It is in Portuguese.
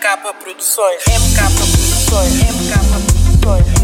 MK Produções. MK Produções. MK Produções.